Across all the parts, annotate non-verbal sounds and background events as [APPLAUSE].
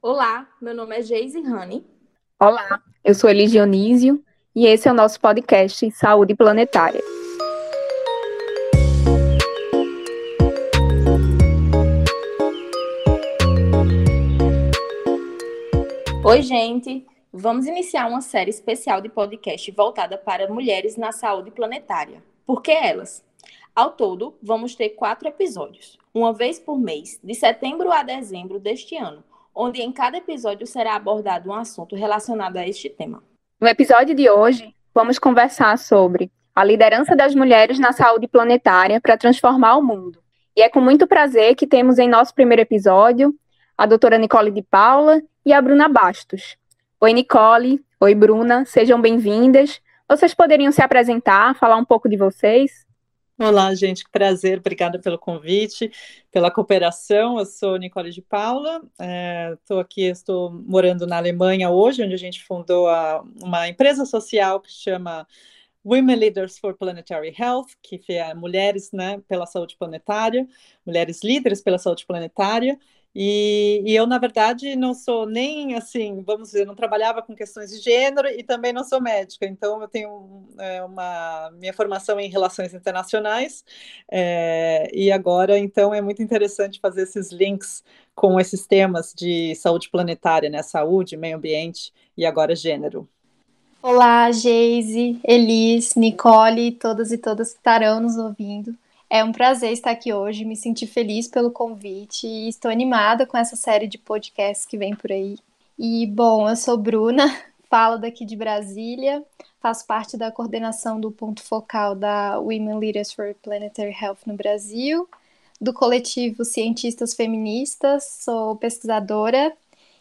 Olá, meu nome é Geise Rani. Olá, eu sou Elis Dionísio e esse é o nosso podcast Saúde Planetária. Oi, gente! Vamos iniciar uma série especial de podcast voltada para mulheres na saúde planetária. Por que elas? Ao todo, vamos ter quatro episódios, uma vez por mês, de setembro a dezembro deste ano, onde em cada episódio será abordado um assunto relacionado a este tema. No episódio de hoje, vamos conversar sobre a liderança das mulheres na saúde planetária para transformar o mundo. E é com muito prazer que temos em nosso primeiro episódio a doutora Nicole de Paula e a Bruna Bastos. Oi, Nicole. Oi, Bruna. Sejam bem-vindas. Vocês poderiam se apresentar, falar um pouco de vocês? Olá, gente, que prazer, obrigada pelo convite, pela cooperação. Eu sou Nicole de Paula, estou é, aqui, estou morando na Alemanha hoje, onde a gente fundou a, uma empresa social que chama Women Leaders for Planetary Health, que é mulheres né, pela saúde planetária, mulheres líderes pela saúde planetária, e, e, eu, na verdade, não sou nem assim, vamos dizer, não trabalhava com questões de gênero e também não sou médica, então eu tenho é, uma minha formação em relações internacionais, é, e agora, então, é muito interessante fazer esses links com esses temas de saúde planetária, né? Saúde, meio ambiente e agora gênero. Olá, Geise, Elis, Nicole, todas e todas que estarão nos ouvindo. É um prazer estar aqui hoje, me senti feliz pelo convite e estou animada com essa série de podcasts que vem por aí. E, bom, eu sou Bruna, [LAUGHS] falo daqui de Brasília, faço parte da coordenação do ponto focal da Women Leaders for Planetary Health no Brasil, do coletivo Cientistas Feministas, sou pesquisadora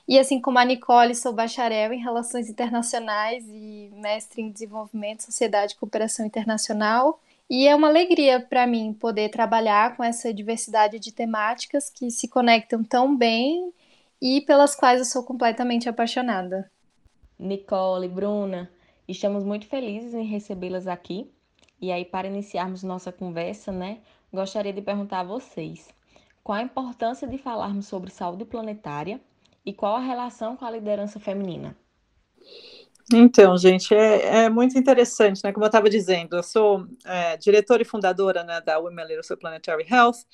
e, assim como a Nicole, sou bacharel em Relações Internacionais e mestre em Desenvolvimento, Sociedade e Cooperação Internacional. E é uma alegria para mim poder trabalhar com essa diversidade de temáticas que se conectam tão bem e pelas quais eu sou completamente apaixonada. Nicole, Bruna, estamos muito felizes em recebê-las aqui. E aí, para iniciarmos nossa conversa, né, gostaria de perguntar a vocês qual a importância de falarmos sobre saúde planetária e qual a relação com a liderança feminina. Então, gente, é, é, muito interessante, né? Como eu estava dizendo, eu sou é, diretora e fundadora né, da Women for Planetary Health,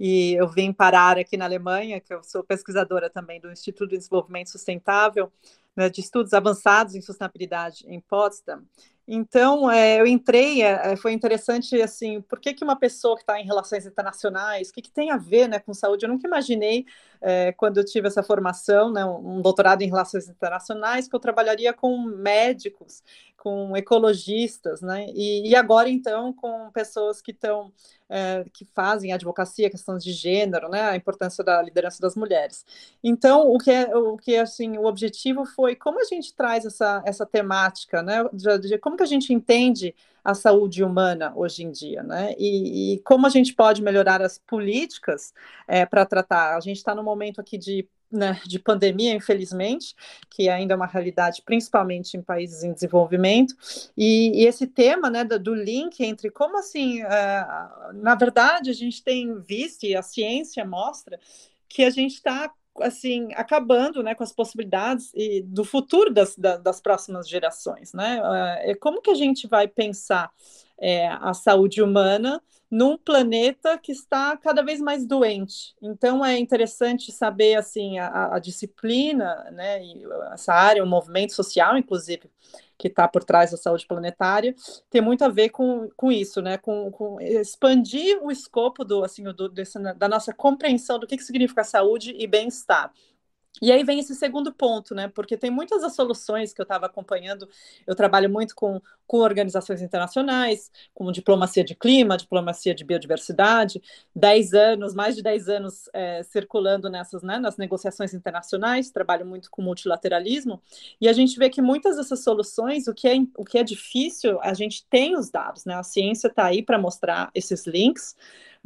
e eu vim parar aqui na Alemanha, que eu sou pesquisadora também do Instituto de Desenvolvimento Sustentável, né, de estudos avançados em sustentabilidade em Potsdam. Então, é, eu entrei, é, é, foi interessante, assim, por que, que uma pessoa que está em relações internacionais, o que, que tem a ver né, com saúde? Eu nunca imaginei, é, quando eu tive essa formação, né, um doutorado em relações internacionais, que eu trabalharia com médicos, com ecologistas, né, e, e agora, então, com pessoas que estão, é, que fazem advocacia, questões de gênero, né, a importância da liderança das mulheres. Então, o que, é, o que, assim, o objetivo foi como a gente traz essa, essa temática, né, de, de como como que a gente entende a saúde humana hoje em dia, né? E, e como a gente pode melhorar as políticas é, para tratar. A gente está no momento aqui de né, de pandemia, infelizmente, que ainda é uma realidade, principalmente em países em desenvolvimento, e, e esse tema né, do, do, link entre como assim, uh, na verdade, a gente tem visto, e a ciência mostra, que a gente está assim acabando né, com as possibilidades e do futuro das, das próximas gerações. Né? É, como que a gente vai pensar é, a saúde humana num planeta que está cada vez mais doente. Então é interessante saber assim a, a disciplina, né, essa área, o movimento social, inclusive, que está por trás da saúde planetária, tem muito a ver com, com isso, né, com, com expandir o escopo do assim do, desse, da nossa compreensão do que, que significa saúde e bem-estar. E aí vem esse segundo ponto, né? Porque tem muitas das soluções que eu estava acompanhando. Eu trabalho muito com, com organizações internacionais, com diplomacia de clima, diplomacia de biodiversidade, dez anos, mais de dez anos é, circulando nessas, né, nas negociações internacionais, trabalho muito com multilateralismo, e a gente vê que muitas dessas soluções, o que é, o que é difícil, a gente tem os dados, né? A ciência está aí para mostrar esses links,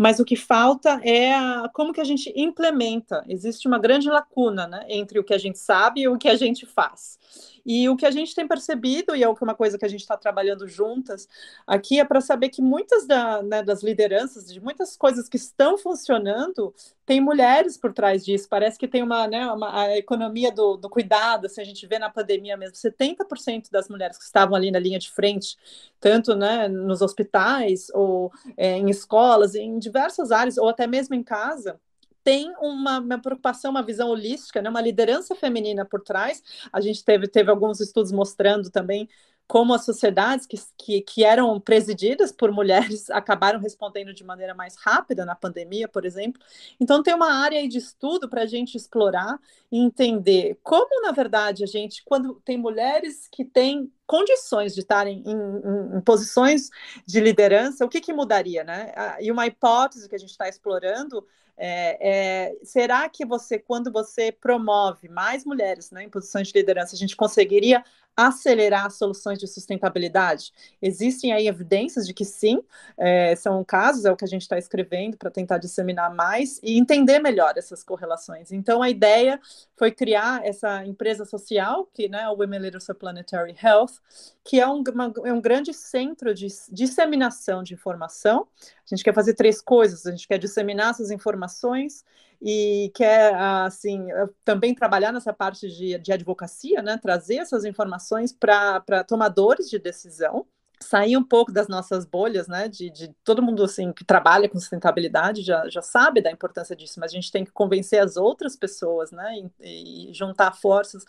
mas o que falta é a, como que a gente implementa. Existe uma grande lacuna né, entre o que a gente sabe e o que a gente faz. E o que a gente tem percebido, e é uma coisa que a gente está trabalhando juntas aqui é para saber que muitas da, né, das lideranças, de muitas coisas que estão funcionando, tem mulheres por trás disso. Parece que tem uma, né, uma a economia do, do cuidado, assim, a gente vê na pandemia mesmo, 70% das mulheres que estavam ali na linha de frente, tanto né, nos hospitais ou é, em escolas, em diversas áreas, ou até mesmo em casa, tem uma, uma, preocupação, uma visão holística, né? uma liderança feminina por trás. A gente teve, teve alguns estudos mostrando também como as sociedades que, que, que, eram presididas por mulheres [LAUGHS] acabaram respondendo de maneira mais rápida na pandemia, por exemplo. Então, tem uma área de estudo para a gente explorar e entender como, na verdade, a gente, quando tem mulheres que têm condições de estarem em, em, em posições de liderança, o que, que mudaria, né? E uma hipótese que a gente está explorando é, é, será que você, quando você promove mais mulheres né, em posições de liderança, a gente conseguiria acelerar soluções de sustentabilidade? Existem aí evidências de que sim, é, são casos, é o que a gente está escrevendo para tentar disseminar mais e entender melhor essas correlações. Então, a ideia foi criar essa empresa social, que né, o Women Leaders Planetary Health, que é um, uma, é um grande centro de disseminação de informação. A gente quer fazer três coisas: a gente quer disseminar essas informações e quer, assim, também trabalhar nessa parte de, de advocacia, né? trazer essas informações para tomadores de decisão sair um pouco das nossas bolhas, né, de, de, todo mundo assim que trabalha com sustentabilidade já, já sabe da importância disso, mas a gente tem que convencer as outras pessoas, né, e, e juntar forças,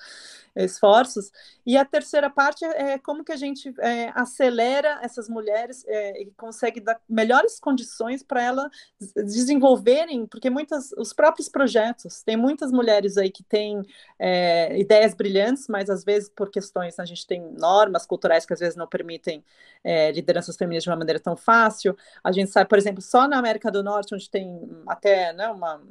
esforços. E a terceira parte é, é como que a gente é, acelera essas mulheres é, e consegue dar melhores condições para elas desenvolverem, porque muitas, os próprios projetos, tem muitas mulheres aí que têm é, ideias brilhantes, mas às vezes por questões, a gente tem normas culturais que às vezes não permitem é, lideranças femininas de uma maneira tão fácil. A gente sabe, por exemplo, só na América do Norte, onde tem até né, uma,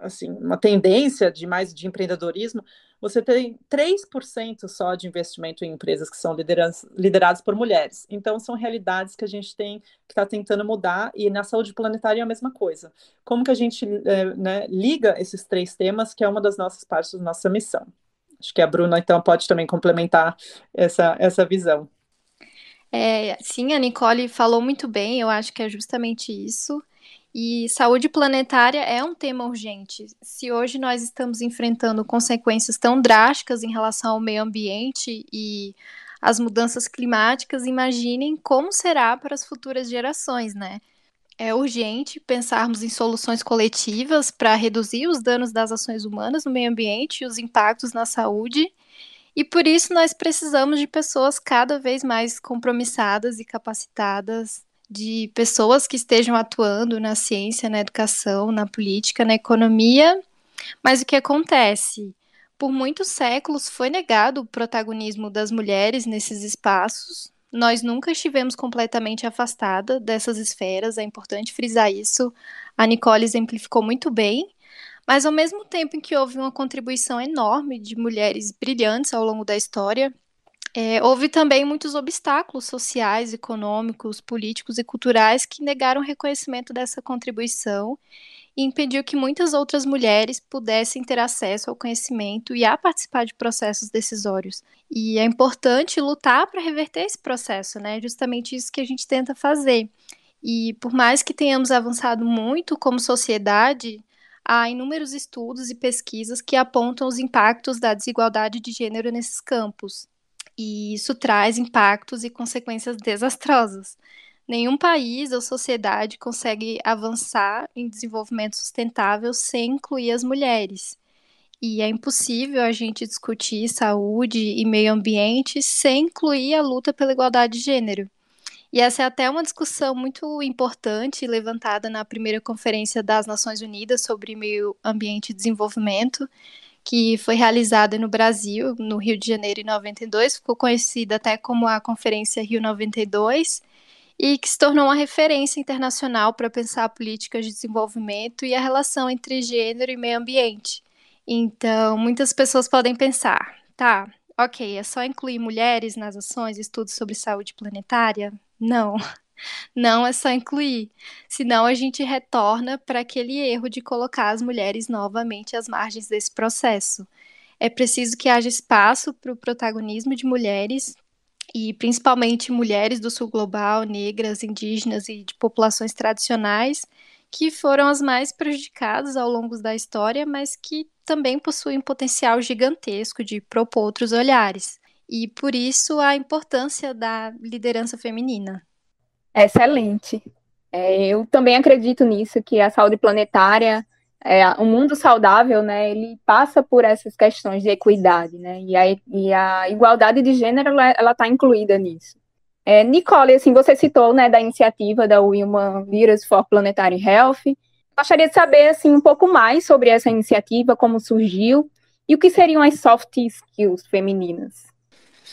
assim, uma tendência de mais de empreendedorismo, você tem 3% só de investimento em empresas que são lideradas por mulheres. Então, são realidades que a gente tem que está tentando mudar, e na saúde planetária é a mesma coisa. Como que a gente é, né, liga esses três temas, que é uma das nossas partes da nossa missão. Acho que a Bruna, então, pode também complementar essa, essa visão. É, sim, a Nicole falou muito bem, eu acho que é justamente isso. E saúde planetária é um tema urgente. Se hoje nós estamos enfrentando consequências tão drásticas em relação ao meio ambiente e as mudanças climáticas, imaginem como será para as futuras gerações, né? É urgente pensarmos em soluções coletivas para reduzir os danos das ações humanas no meio ambiente e os impactos na saúde e por isso nós precisamos de pessoas cada vez mais compromissadas e capacitadas, de pessoas que estejam atuando na ciência, na educação, na política, na economia. Mas o que acontece? Por muitos séculos foi negado o protagonismo das mulheres nesses espaços. Nós nunca estivemos completamente afastada dessas esferas, é importante frisar isso. A Nicole exemplificou muito bem. Mas ao mesmo tempo em que houve uma contribuição enorme de mulheres brilhantes ao longo da história, é, houve também muitos obstáculos sociais, econômicos, políticos e culturais que negaram o reconhecimento dessa contribuição e impediu que muitas outras mulheres pudessem ter acesso ao conhecimento e a participar de processos decisórios. E é importante lutar para reverter esse processo, né? É justamente isso que a gente tenta fazer. E por mais que tenhamos avançado muito como sociedade, há inúmeros estudos e pesquisas que apontam os impactos da desigualdade de gênero nesses campos. E isso traz impactos e consequências desastrosas. Nenhum país ou sociedade consegue avançar em desenvolvimento sustentável sem incluir as mulheres. E é impossível a gente discutir saúde e meio ambiente sem incluir a luta pela igualdade de gênero. E essa é até uma discussão muito importante levantada na primeira conferência das Nações Unidas sobre meio ambiente e desenvolvimento, que foi realizada no Brasil, no Rio de Janeiro em 92, ficou conhecida até como a Conferência Rio 92, e que se tornou uma referência internacional para pensar políticas de desenvolvimento e a relação entre gênero e meio ambiente. Então, muitas pessoas podem pensar, tá, ok, é só incluir mulheres nas ações e estudos sobre saúde planetária? Não, [LAUGHS] não é só incluir. Senão a gente retorna para aquele erro de colocar as mulheres novamente às margens desse processo. É preciso que haja espaço para o protagonismo de mulheres e principalmente mulheres do sul global, negras, indígenas e de populações tradicionais, que foram as mais prejudicadas ao longo da história, mas que também possuem potencial gigantesco de propor outros olhares. E por isso a importância da liderança feminina. Excelente. É, eu também acredito nisso, que a saúde planetária, é, um mundo saudável, né, ele passa por essas questões de equidade, né, e a, e a igualdade de gênero, ela está incluída nisso. É, Nicole, assim, você citou, né, da iniciativa da Women Leaders for Planetary Health, gostaria de saber, assim, um pouco mais sobre essa iniciativa, como surgiu, e o que seriam as soft skills femininas.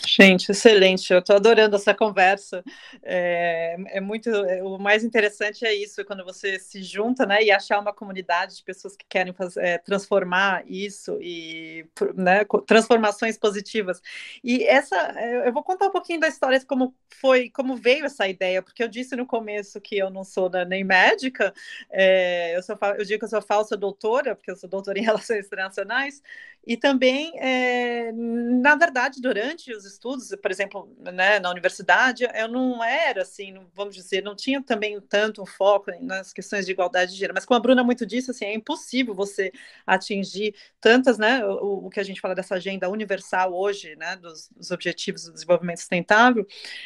Gente, excelente. Eu estou adorando essa conversa. É, é muito. É, o mais interessante é isso, quando você se junta, né, e achar uma comunidade de pessoas que querem fazer, é, transformar isso e, né, transformações positivas. E essa, é, eu vou contar um pouquinho da história como foi, como veio essa ideia, porque eu disse no começo que eu não sou nem médica. É, eu sou, eu digo que eu sou falsa doutora, porque eu sou doutora em [LAUGHS] relações internacionais. E também, é, na verdade, durante os estudos, por exemplo, né, na universidade, eu não era assim, vamos dizer, não tinha também tanto um foco nas questões de igualdade de gênero, mas como a Bruna muito disse, assim, é impossível você atingir tantas, né, o, o que a gente fala dessa agenda universal hoje, né, dos, dos objetivos do desenvolvimento sustentável,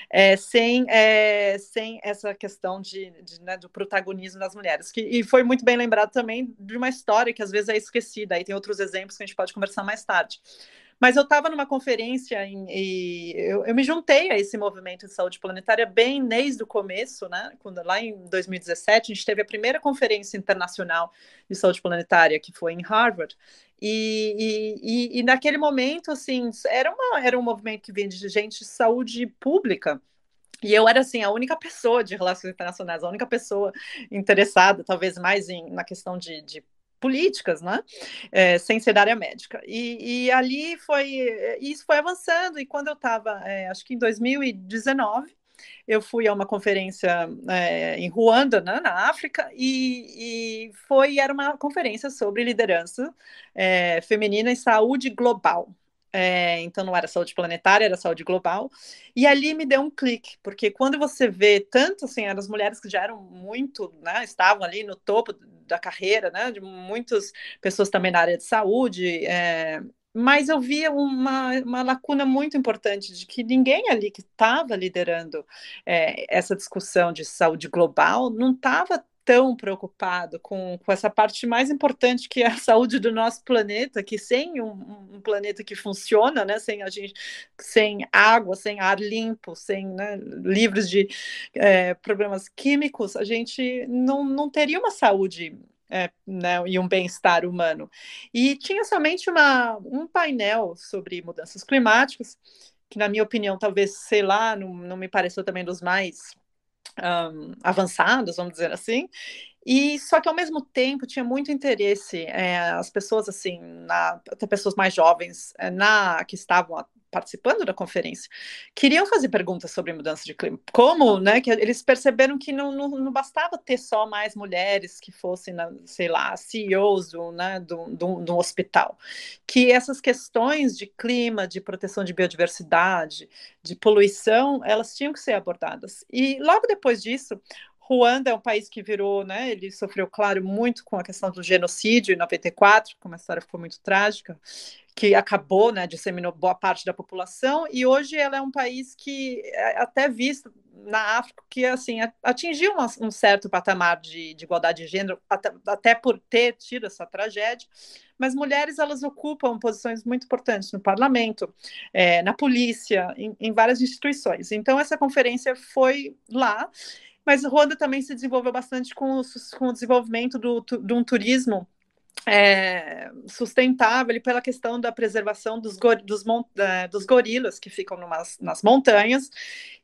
é, sem, é, sem essa questão de, de né, do protagonismo das mulheres. Que, e foi muito bem lembrado também de uma história que às vezes é esquecida, aí tem outros exemplos que a gente pode conversar mais tarde. Mas eu estava numa conferência em, e eu, eu, me juntei a esse movimento de saúde planetária bem desde o começo, né? Quando lá em 2017 a gente teve a primeira conferência internacional de saúde planetária, que foi em Harvard. E, e, e naquele momento, assim, era, uma, era um movimento que vinha de gente de saúde pública. E eu era assim a única pessoa de relações internacionais, a única pessoa interessada, talvez mais em, na questão de, de políticas, né? É, sem ser da área médica. E, e, ali foi, isso foi avançando, e quando eu estava, é, acho que em 2019, eu fui a uma conferência é, em Ruanda, né, na África, e, e, foi era uma conferência sobre liderança feminina e saúde global. É, então não era saúde planetária, era saúde global. E ali me deu um clique, porque quando você vê tanto assim, as mulheres que já eram muito, né, estavam ali no topo da carreira, né, de muitas pessoas também na área de saúde, é, mas eu via uma, uma lacuna muito importante de que ninguém ali que estava liderando é, essa discussão de saúde global não estava tão preocupado com, com essa parte mais importante que é a [LAUGHS] saúde do nosso planeta, que sem um, um planeta que funciona, né, sem a gente, sem água, sem ar limpo, sem né, de é, problemas químicos, a gente não, não teria uma saúde é, né, e um bem-estar humano. E tinha somente uma, um painel sobre mudanças climáticas, que, na minha opinião, talvez, sei lá, não, não me pareceu também dos mais um, avançados, vamos dizer assim. E só que ao mesmo tempo tinha muito interesse é, as pessoas assim, na, até pessoas mais jovens, é, na que estavam participando da conferência, queriam fazer perguntas sobre mudança de clima. Como, né, que eles perceberam que não, não, não bastava ter só mais mulheres que fossem, sei lá, CEOs do, né, do, do, do hospital, que essas questões de clima, de proteção de biodiversidade, de poluição, elas tinham que ser abordadas. E logo depois disso, Ruanda é um país que virou, né? Ele sofreu, claro, muito com a questão do genocídio em 94, como a história ficou muito trágica, que acabou, né? Disseminou boa parte da população, e hoje ela é um país que é até visto na África que assim atingiu um, certo patamar de, de, igualdade de gênero até, até por ter tido essa tragédia mas mulheres elas ocupam posições muito importantes no parlamento, é, na polícia, em, em, várias instituições. Então essa conferência foi lá mas Ruanda também se desenvolveu bastante com, com o desenvolvimento do, de um turismo é, sustentável pela questão da preservação dos, dos, é, dos gorilas que ficam numas, nas montanhas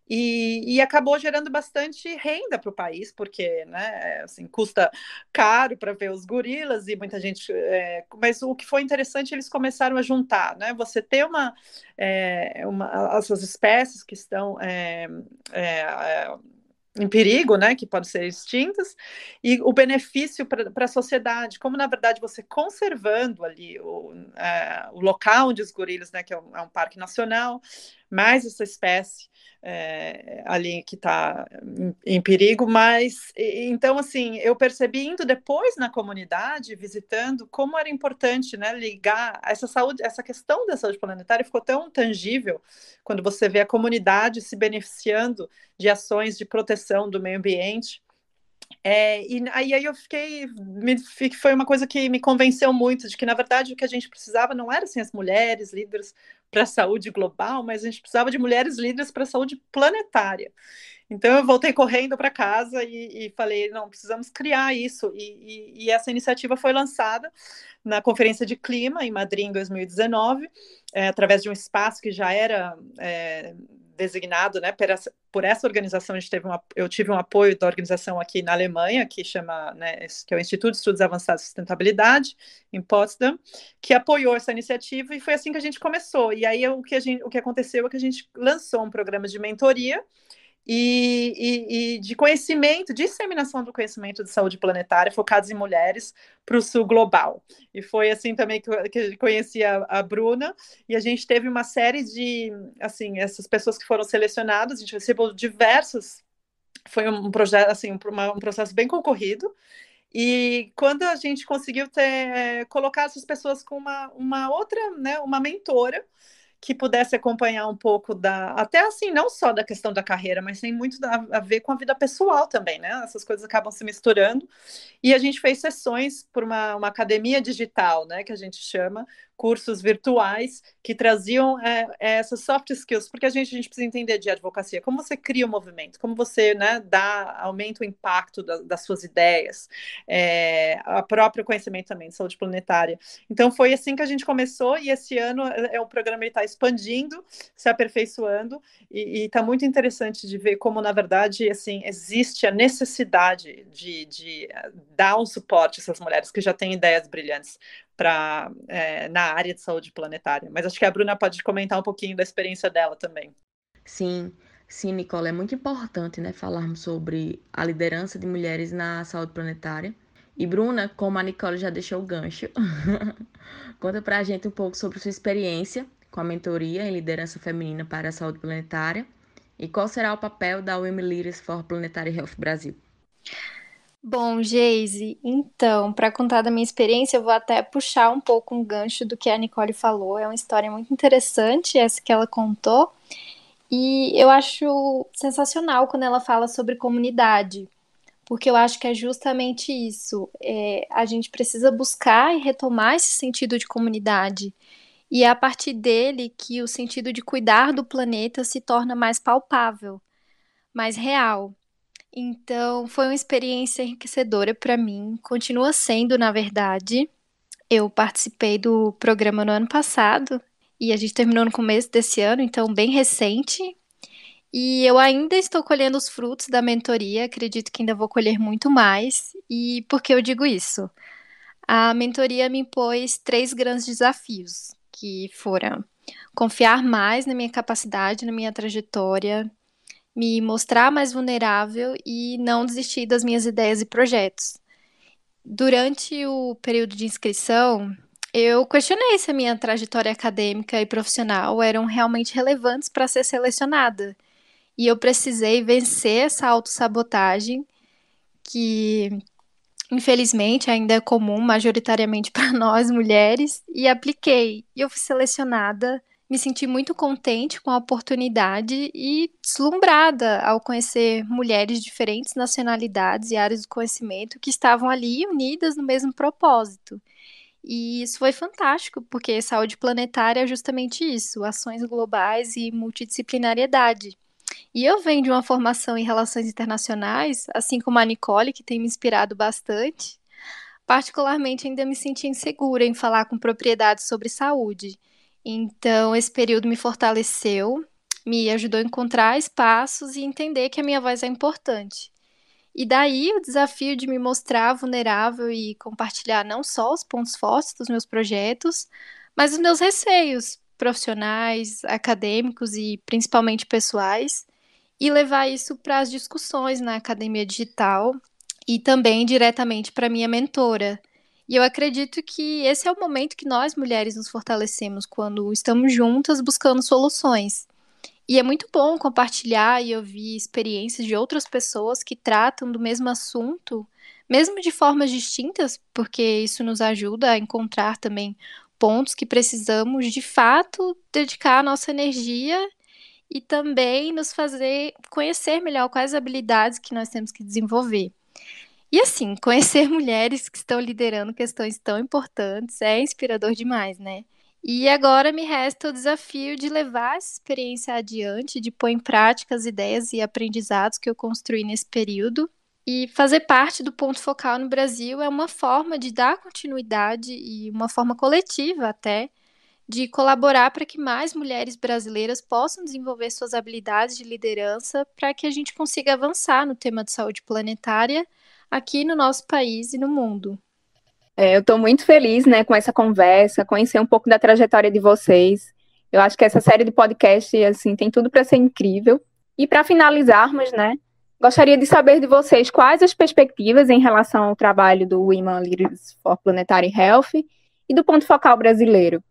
e, e, acabou gerando bastante renda para o país, porque né, assim, custa caro para ver os gorilas e muita gente. É, mas o que foi interessante, eles começaram a juntar, né? Você ter uma, é, uma essas espécies que estão é, é em perigo, né, que podem ser extintas, e o benefício para a sociedade, como na verdade você conservando ali o, é, o local onde os gorilas, né, que é um, é um, parque nacional, mais essa espécie é, ali que está em, em, perigo, mas então assim eu percebi indo depois na comunidade, visitando, como era importante né, ligar essa saúde, essa questão da saúde planetária ficou tão tangível quando você vê a comunidade se beneficiando de ações de proteção do meio ambiente. É, e aí, aí eu fiquei, me, foi uma coisa que me convenceu muito de que, na verdade, o que a gente precisava não era assim, as mulheres líderes para a saúde global, mas a gente precisava de mulheres líderes para a saúde planetária. Então eu voltei correndo para casa e, e, falei, não, precisamos criar isso. E, e, e, essa iniciativa foi lançada na Conferência de Clima, em Madrid, em 2019, é, através de um espaço que já era é, designado né, por, essa, por essa organização. A gente teve eu tive um apoio da organização aqui na Alemanha, que chama, né, que é o Instituto de Estudos Avançados de Sustentabilidade, em Potsdam, que apoiou essa iniciativa e foi assim que a gente começou. E aí o que, a gente, o que aconteceu é que a gente lançou um programa de mentoria e, e, e, de conhecimento, disseminação do conhecimento de saúde planetária focados em mulheres para o sul global. E foi assim também que, que eu conheci a, a, Bruna, e a gente teve uma série de, assim, essas pessoas que foram selecionadas, a gente recebeu diversos, foi um projeto, assim, um, uma, um processo bem concorrido, e quando a gente conseguiu ter, colocar essas pessoas com uma, uma outra, né, uma mentora, que pudesse acompanhar um pouco da, até assim, não só da questão da carreira, mas tem muito a ver com a vida pessoal também, né? Essas coisas acabam se misturando. E a gente fez sessões por uma, uma academia digital, né, que a gente chama, cursos virtuais que traziam é, é, essas soft skills, porque a gente, a gente precisa entender de advocacia, como você cria o um movimento, como você né, dá, aumenta o impacto da, das suas ideias, é, a próprio conhecimento também de saúde planetária. Então foi assim que a gente começou e esse ano é, é o programa está expandindo, se aperfeiçoando e está muito interessante de ver como na verdade assim existe a necessidade de, de dar um suporte a essas mulheres que já têm ideias brilhantes para é, na área de saúde planetária. Mas acho que a Bruna pode comentar um pouquinho da experiência dela também. Sim, sim, Nicole, é muito importante, né, falarmos sobre a liderança de mulheres na saúde planetária. E Bruna, como a Nicole já deixou o gancho, [LAUGHS] conta para a gente um pouco sobre sua experiência com a mentoria em liderança feminina para a saúde planetária e qual será o papel da Women Leaders for Planetary Health Brasil. Bom, Geise, então, para contar da minha experiência, eu vou até puxar um pouco um gancho do que a Nicole falou. É uma história muito interessante essa que ela contou. E eu acho sensacional quando ela fala sobre comunidade, porque eu acho que é justamente isso. É, a gente precisa buscar e retomar esse sentido de comunidade. E é a partir dele que o sentido de cuidar do planeta se torna mais palpável, mais real. Então, foi uma experiência enriquecedora para mim, continua sendo, na verdade. Eu participei do programa no ano passado e a gente terminou no começo desse ano, então bem recente. E eu ainda estou colhendo os frutos da mentoria, acredito que ainda vou colher muito mais. E por que eu digo isso? A mentoria me impôs três grandes desafios, que foram confiar mais na minha capacidade, na minha trajetória, me mostrar mais vulnerável e não desistir das minhas ideias e projetos. Durante o período de inscrição, eu questionei se a minha trajetória acadêmica e profissional eram realmente relevantes para ser selecionada. E eu precisei vencer essa autossabotagem que infelizmente ainda é comum majoritariamente [LAUGHS] para nós mulheres e apliquei. E eu fui selecionada me senti muito contente com a oportunidade e deslumbrada ao conhecer mulheres de diferentes nacionalidades e áreas do conhecimento que estavam ali unidas no mesmo propósito. E isso foi fantástico, porque saúde planetária é justamente isso: ações globais e multidisciplinariedade. E eu venho de uma formação em relações internacionais, assim como a Nicole, que tem me inspirado bastante. Particularmente, ainda me senti insegura em falar com propriedade sobre saúde. Então, esse período me fortaleceu, me ajudou a encontrar espaços e entender que a minha voz é importante. E daí o desafio de me mostrar vulnerável e compartilhar não só os pontos fortes dos meus projetos, mas os meus receios profissionais, acadêmicos e principalmente pessoais, e levar isso para as discussões na academia digital e também diretamente para minha mentora, e eu acredito que esse é o momento que nós mulheres nos fortalecemos quando estamos juntas buscando soluções. E é muito bom compartilhar e ouvir experiências de outras pessoas que tratam do mesmo assunto, mesmo de formas distintas, porque isso nos ajuda a encontrar também pontos que precisamos de fato dedicar a nossa energia e também nos fazer conhecer melhor quais habilidades que nós temos que desenvolver. E assim, [LAUGHS] conhecer mulheres que estão liderando questões tão importantes é inspirador demais, né? E agora me resta o desafio de levar essa experiência adiante, de pôr em prática as ideias e aprendizados que eu construí nesse período. E fazer parte do ponto focal no Brasil é uma forma de dar continuidade e uma forma coletiva até de colaborar para que mais mulheres brasileiras possam desenvolver suas habilidades de liderança para que a gente consiga avançar no tema de saúde planetária aqui no nosso país e no mundo. É, eu estou muito feliz né, com essa conversa, conhecer um pouco da trajetória de vocês. Eu acho que essa série de podcast assim, tem tudo para ser incrível. E para finalizarmos, né, gostaria de saber de vocês quais as perspectivas em relação ao trabalho do Women Leaders for Planetary Health e do ponto focal brasileiro.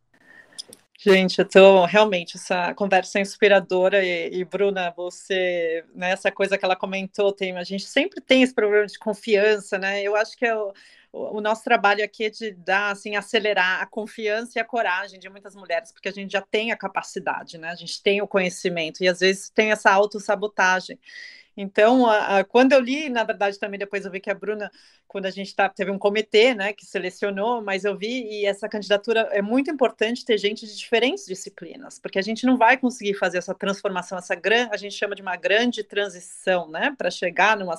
Gente, tô realmente essa conversa é inspiradora e, e Bruna, você, né, coisa que ela comentou, tem, a gente sempre tem esse problema de confiança, né? Eu acho que é o, o, nosso trabalho aqui é de dar, assim, acelerar a confiança e a coragem de muitas mulheres, porque a gente já tem a capacidade, né? A gente tem o conhecimento e às vezes tem essa autossabotagem. Então, a, a, quando eu li, na verdade, também depois eu vi que a Bruna, quando a gente tá, teve um comitê, né, que selecionou, mas eu vi e essa candidatura é muito importante ter gente de diferentes disciplinas, porque a gente não vai conseguir fazer essa transformação, essa grande, a gente chama de uma grande transição, né, para chegar numa,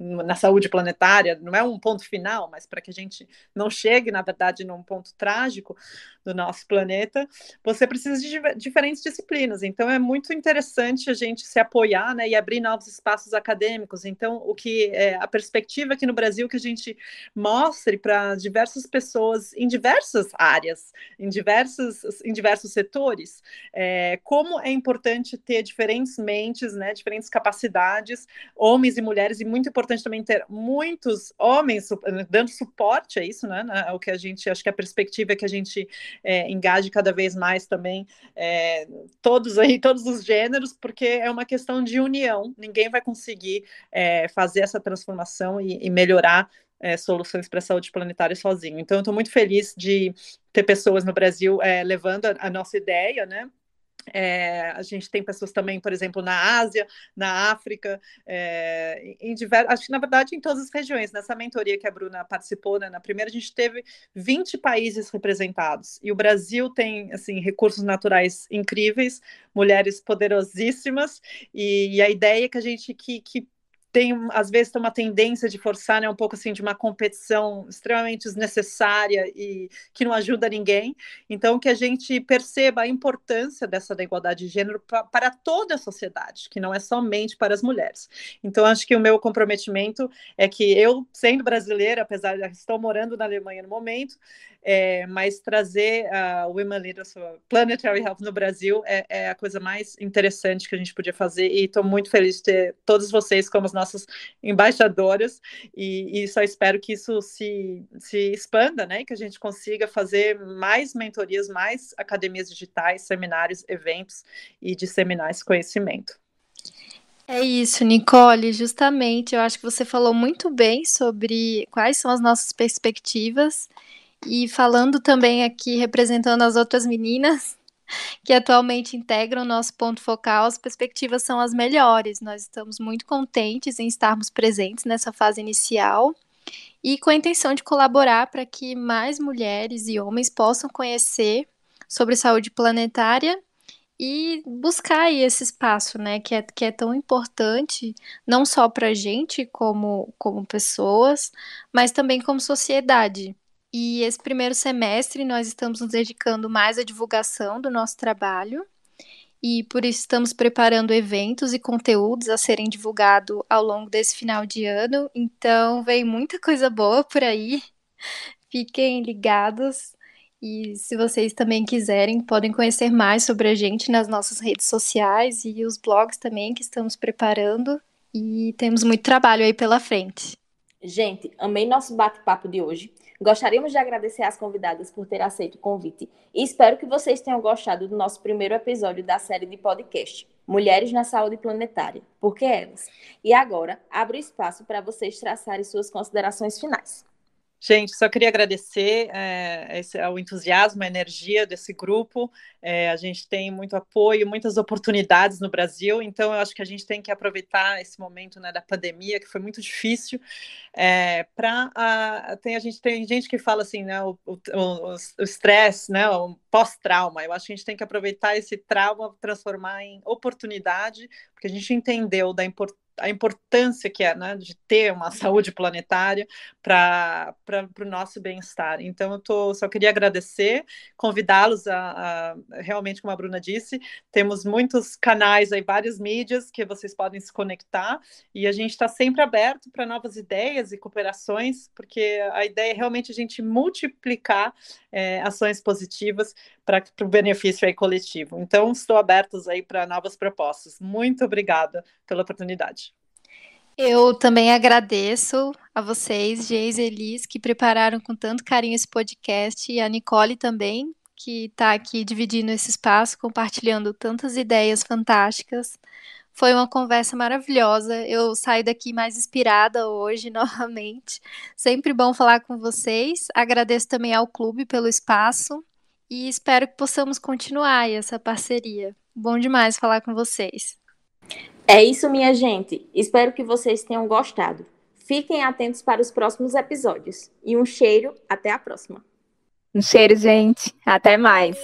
na saúde planetária, não é um ponto final, mas para que a gente não chegue, na verdade, num ponto trágico do nosso planeta, você precisa de diferentes disciplinas. Então, é muito interessante a gente se apoiar, né, e abrir novos espaços espaços acadêmicos. Então, o que é a perspectiva aqui no Brasil que a gente mostre para diversas pessoas em diversas áreas, em diversos, em diversos setores, é, como é importante ter diferentes mentes, né, diferentes capacidades, homens e mulheres, e muito importante também ter muitos homens dando suporte a isso, né, né o que a gente, acho que a perspectiva é que a gente é, engaje cada vez mais também é, todos aí, todos os gêneros, porque é uma questão de união, ninguém vai conseguir é, fazer essa transformação e, e melhorar é, soluções para a saúde planetária sozinho. Então, eu estou muito feliz de ter pessoas no Brasil é, levando a, a, nossa ideia, né? É, a gente tem pessoas também, por exemplo, na Ásia, na África, é, em diversos, acho que na verdade em todas as regiões. Nessa mentoria que a Bruna participou, né, na primeira a gente teve 20 países representados e o Brasil tem assim recursos naturais incríveis, mulheres poderosíssimas e, e a ideia é que a gente que, que tem, às vezes, tem uma tendência de forçar né, um pouco assim de uma competição extremamente desnecessária e que não ajuda ninguém. Então, que a gente perceba a importância dessa da igualdade de gênero para toda a sociedade, que não é somente para as mulheres. Então, acho que o meu comprometimento é que eu, sendo brasileira, apesar de estar morando na Alemanha no momento, é, mas trazer a Women Leaders Planetary Health no Brasil é, é, a coisa mais interessante que a gente podia fazer e estou muito feliz de ter todos vocês como as nossas embaixadoras e, e só espero que isso se, se expanda, né, que a gente consiga fazer mais mentorias, mais academias digitais, seminários, eventos e disseminar esse conhecimento. É isso, Nicole. Justamente, eu acho que você falou muito bem sobre quais são as nossas perspectivas e falando também aqui, representando as outras meninas [LAUGHS] que atualmente integram o nosso ponto focal, as perspectivas são as melhores. Nós estamos muito contentes em estarmos presentes nessa fase inicial e com a intenção de colaborar para que mais mulheres e homens possam conhecer sobre saúde planetária e buscar aí esse espaço, né, que é, que é tão importante, não só para a gente como, como pessoas, mas também como sociedade. E esse primeiro semestre nós estamos nos dedicando mais à divulgação do nosso trabalho e por isso estamos preparando eventos e conteúdos a serem divulgados ao longo desse final de ano. Então, vem muita coisa boa por aí. Fiquem ligados. E se vocês também quiserem, podem conhecer mais sobre a gente nas nossas redes sociais e os blogs também que estamos preparando. E temos muito trabalho aí pela frente. Gente, amei nosso bate-papo de hoje. Gostaríamos de agradecer às convidadas por ter aceito o convite e espero que vocês tenham gostado do nosso primeiro episódio da série de podcast Mulheres na Saúde Planetária. Por que elas? E agora, abro espaço para vocês traçarem suas considerações finais. Gente, só queria agradecer é, esse, ao entusiasmo, a energia desse grupo. É, a gente tem muito apoio, muitas oportunidades no Brasil, então eu acho que a gente tem que aproveitar esse momento né, da pandemia, que foi muito difícil, é, para tem a gente tem gente que fala assim, né, o estresse, né, o pós-trauma. Eu acho que a gente tem que aproveitar esse trauma, transformar em oportunidade, porque a gente entendeu da importância a importância que é né, de ter uma [LAUGHS] saúde planetária para o nosso bem-estar. Então, eu tô, só queria agradecer, convidá-los a, a, realmente, como a Bruna disse, temos muitos canais aí, várias mídias que vocês podem se conectar, e a gente está sempre aberto para novas ideias e cooperações, porque a ideia é realmente a gente multiplicar é, ações positivas para o benefício aí coletivo. Então, estou abertos aí para novas propostas. Muito obrigada pela oportunidade. Eu também agradeço a vocês, Geis e Elis, que prepararam com tanto carinho esse podcast, e a Nicole também, que está aqui dividindo esse espaço, compartilhando tantas ideias fantásticas. Foi uma conversa maravilhosa. Eu saio daqui mais inspirada hoje, [LAUGHS] novamente. Sempre bom falar com vocês. Agradeço também ao clube pelo espaço e espero que possamos continuar essa parceria. Bom demais falar com vocês. É isso, minha gente. Espero que vocês tenham gostado. Fiquem atentos para os próximos episódios. E um cheiro, até a próxima. Um cheiro, gente. Até mais.